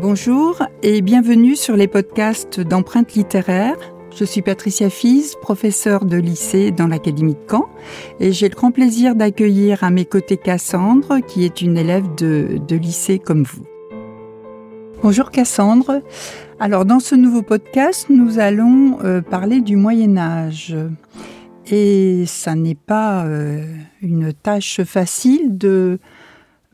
Bonjour et bienvenue sur les podcasts d'empreintes littéraires. Je suis Patricia Fils, professeure de lycée dans l'Académie de Caen et j'ai le grand plaisir d'accueillir à mes côtés Cassandre qui est une élève de, lycée comme vous. Bonjour Cassandre. Alors dans ce nouveau podcast, nous allons euh, parler du Moyen Âge. Et ça n'est pas euh, une tâche facile de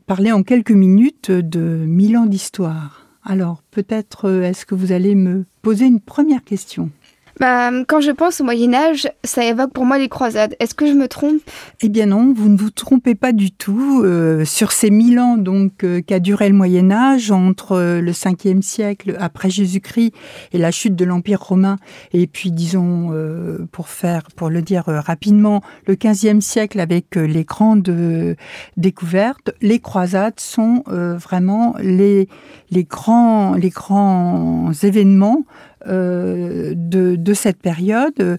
parler en quelques minutes de mille ans d'histoire. Alors, peut-être euh, est-ce que vous allez me poser une première question? Bah, quand je pense au Moyen Âge, ça évoque pour moi les croisades. Est-ce que je me trompe? Eh bien non, vous ne vous trompez pas du tout. Euh, sur ces mille ans donc euh, qu'a duré le Moyen Âge, entre euh, le 5e siècle après Jésus-Christ et la chute de l'Empire romain, et puis disons, pour faire, pour le dire rapidement, le 15e siècle avec les grandes découvertes, les croisades sont vraiment les, grands, les grands événements euh, de, cette période.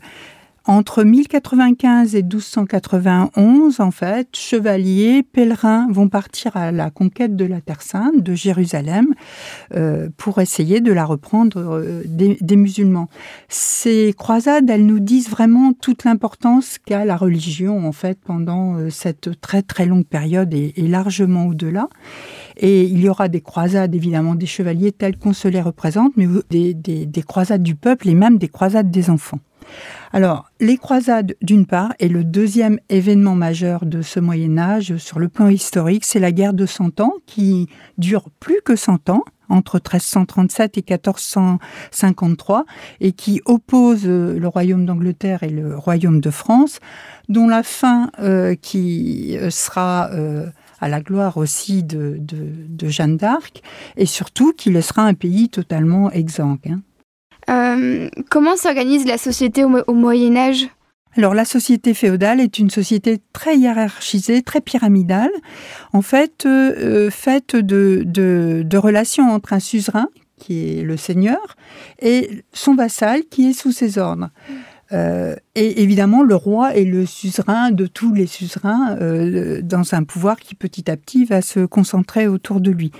Entre 1095 et 1291, en fait, chevaliers, pèlerins vont partir à la conquête de la Terre Sainte, de Jérusalem, euh, pour essayer de la reprendre euh, des, musulmans. Ces croisades, elles nous disent vraiment toute l'importance qu'a la religion, en fait, pendant cette très très longue période et largement au-delà. Et il y aura des croisades, évidemment, des chevaliers tels qu'on se les représente, mais des, des, croisades du peuple et même des croisades des enfants. Alors, les croisades, d'une part, et le deuxième événement majeur de ce Moyen Âge sur le plan historique, c'est la guerre de Cent Ans, qui dure plus que 100 ans, entre 1337 et 1453, et qui oppose euh, le royaume d'Angleterre et le royaume de France, dont la fin euh, qui euh, sera à la gloire aussi de, Jeanne d'Arc, et surtout qui laissera un pays totalement exsangue. Hein. Euh, comment s'organise la société au, Moyen Âge alors la société féodale est une société très hiérarchisée, très pyramidale, en fait euh, euh, faite de, relations entre un suzerain, qui est le seigneur, et son vassal, qui est sous ses ordres. Et évidemment, le roi est le suzerain de tous les suzerains dans un pouvoir qui petit à petit va se concentrer autour de lui.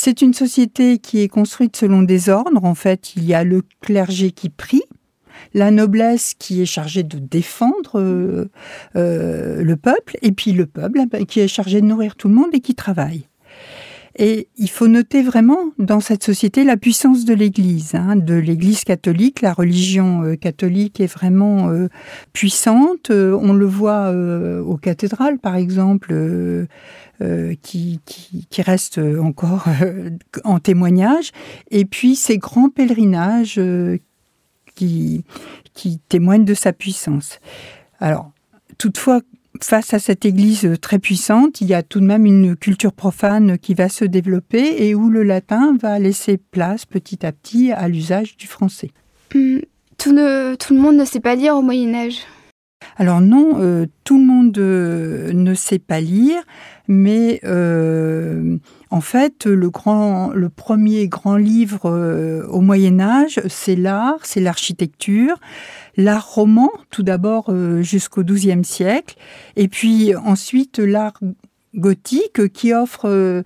C'est une société qui est construite selon des ordres. En fait, il y a le clergé qui prie, la noblesse qui est chargée de défendre euh, le peuple, et puis le peuple qui est chargé de nourrir tout le monde et qui travaille. Et il faut noter vraiment dans cette société la puissance de l'Église, hein, de l'Église catholique. La religion euh, catholique est vraiment euh, puissante. Euh, on le voit aux cathédrales, par exemple, qui, qui, qui, reste encore en témoignage. Et puis ces grands pèlerinages qui, qui témoignent de sa puissance. Alors, toutefois, face à cette Église très puissante, il y a tout de même une culture profane qui va se développer et où le latin va laisser place petit à petit à l'usage du français. Hum, tout, tout, le monde ne sait pas lire au Moyen Âge. Alors non, euh, tout le monde euh, ne sait pas lire, mais euh, en fait, le, grand, le premier grand livre au Moyen Âge, c'est l'art, c'est l'architecture, l'art roman, tout d'abord jusqu'au XIIe siècle, et puis ensuite l'art gothique qui offre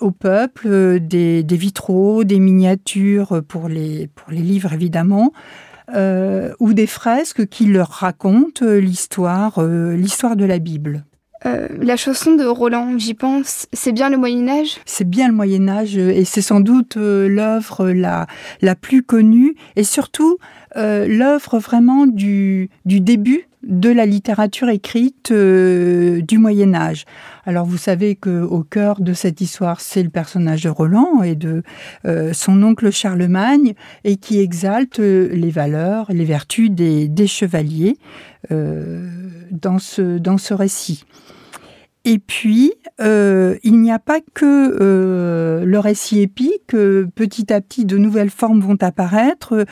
au peuple des, des, vitraux, des miniatures pour les, pour les livres évidemment, euh, ou des fresques qui leur racontent euh, l'histoire, euh, l'histoire de la Bible. La chanson de Roland, j'y pense, c'est bien le Moyen Âge C'est bien le Moyen Âge et c'est sans doute l'œuvre la, plus connue et surtout l'œuvre vraiment du, du début de la littérature écrite euh, du Moyen Âge. Alors vous savez que au cœur de cette histoire, c'est le personnage de Roland et de euh, son oncle Charlemagne et qui exalte euh, les valeurs, les vertus des, chevaliers dans ce récit. Et puis, il n'y a pas que le récit épique. petit à petit, de nouvelles formes vont apparaître,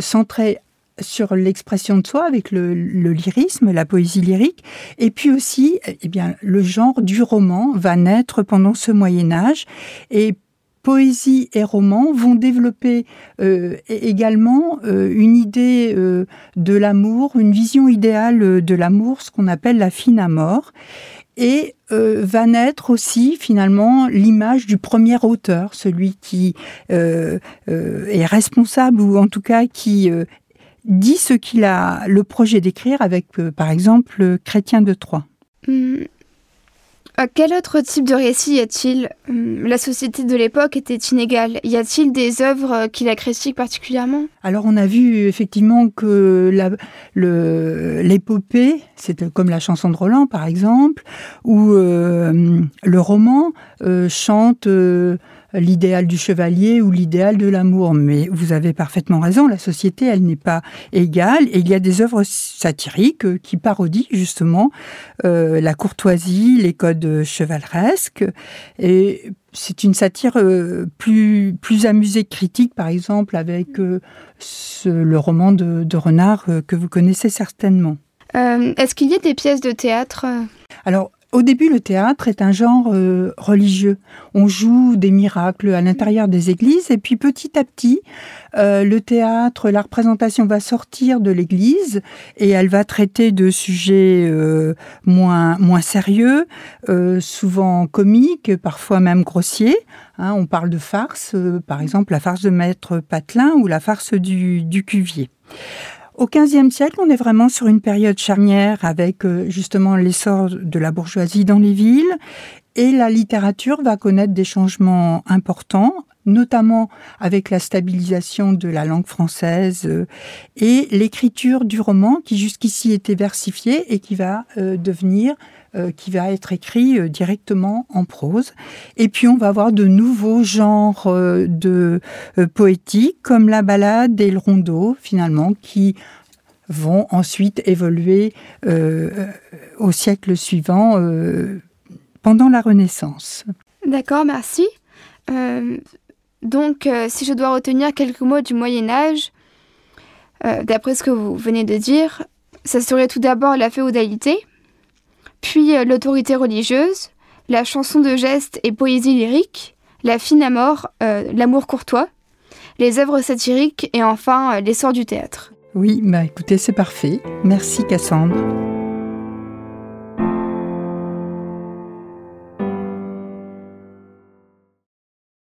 centrées sur l'expression de soi avec le, lyrisme, la poésie lyrique, et puis aussi, eh bien, le genre du roman va naître pendant ce Moyen Âge et poésie et roman vont développer euh, également euh, une idée euh, de l'amour, une vision idéale de l'amour, ce qu'on appelle la fine mort. et va naître aussi finalement l'image du premier auteur, celui qui est responsable ou en tout cas qui dit ce qu'il a le projet d'écrire avec par exemple Chrétien de Troyes. Hum, quel autre type de récit y a-t-il hum, La société de l'époque était inégale. Y a-t-il des œuvres qui la critiquent particulièrement? Alors on a vu effectivement que l'épopée, c'est comme la chanson de Roland par exemple, ou euh, le roman euh, chante... Euh, l'idéal du chevalier ou l'idéal de l'amour. Mais vous avez parfaitement raison, la société, elle n'est pas égale et il y a des œuvres satiriques euh, qui parodient justement euh, la courtoisie, les codes chevaleresques. Et c'est une satire euh, plus, plus amusée critique, par exemple, avec le roman de, Renard que vous connaissez certainement. Est-ce qu'il y a des pièces de théâtre? Alors, au début, le théâtre est un genre euh, religieux. On joue des miracles à l'intérieur des églises et puis petit à petit, euh, le théâtre, la représentation va sortir de l'église et elle va traiter de sujets euh, moins, moins sérieux, souvent comiques, parfois même grossiers. Hein. on parle de farce, par exemple la farce de Maître Patelin ou la farce du, du Cuvier. Au XVe siècle, on est vraiment sur une période charnière avec euh, justement l'essor de la bourgeoisie dans les villes et la littérature va connaître des changements importants notamment avec la stabilisation de la langue française euh, et l'écriture du roman qui jusqu'ici était versifié et qui va euh, devenir euh, qui va être écrit directement en prose. Et puis on va avoir de nouveaux genres de poétique comme la ballade et le rondeau finalement qui vont ensuite évoluer au siècle suivant pendant la Renaissance. D'accord, merci. Donc, si je dois retenir quelques mots du Moyen Âge, d'après ce que vous venez de dire, ça serait tout d'abord la féodalité, puis euh, l'autorité religieuse, la chanson de geste et poésie lyrique, la fine euh, l'amour courtois, les œuvres satiriques et enfin euh, l'essor du théâtre. Oui, bah écoutez, c'est parfait. Merci Cassandre.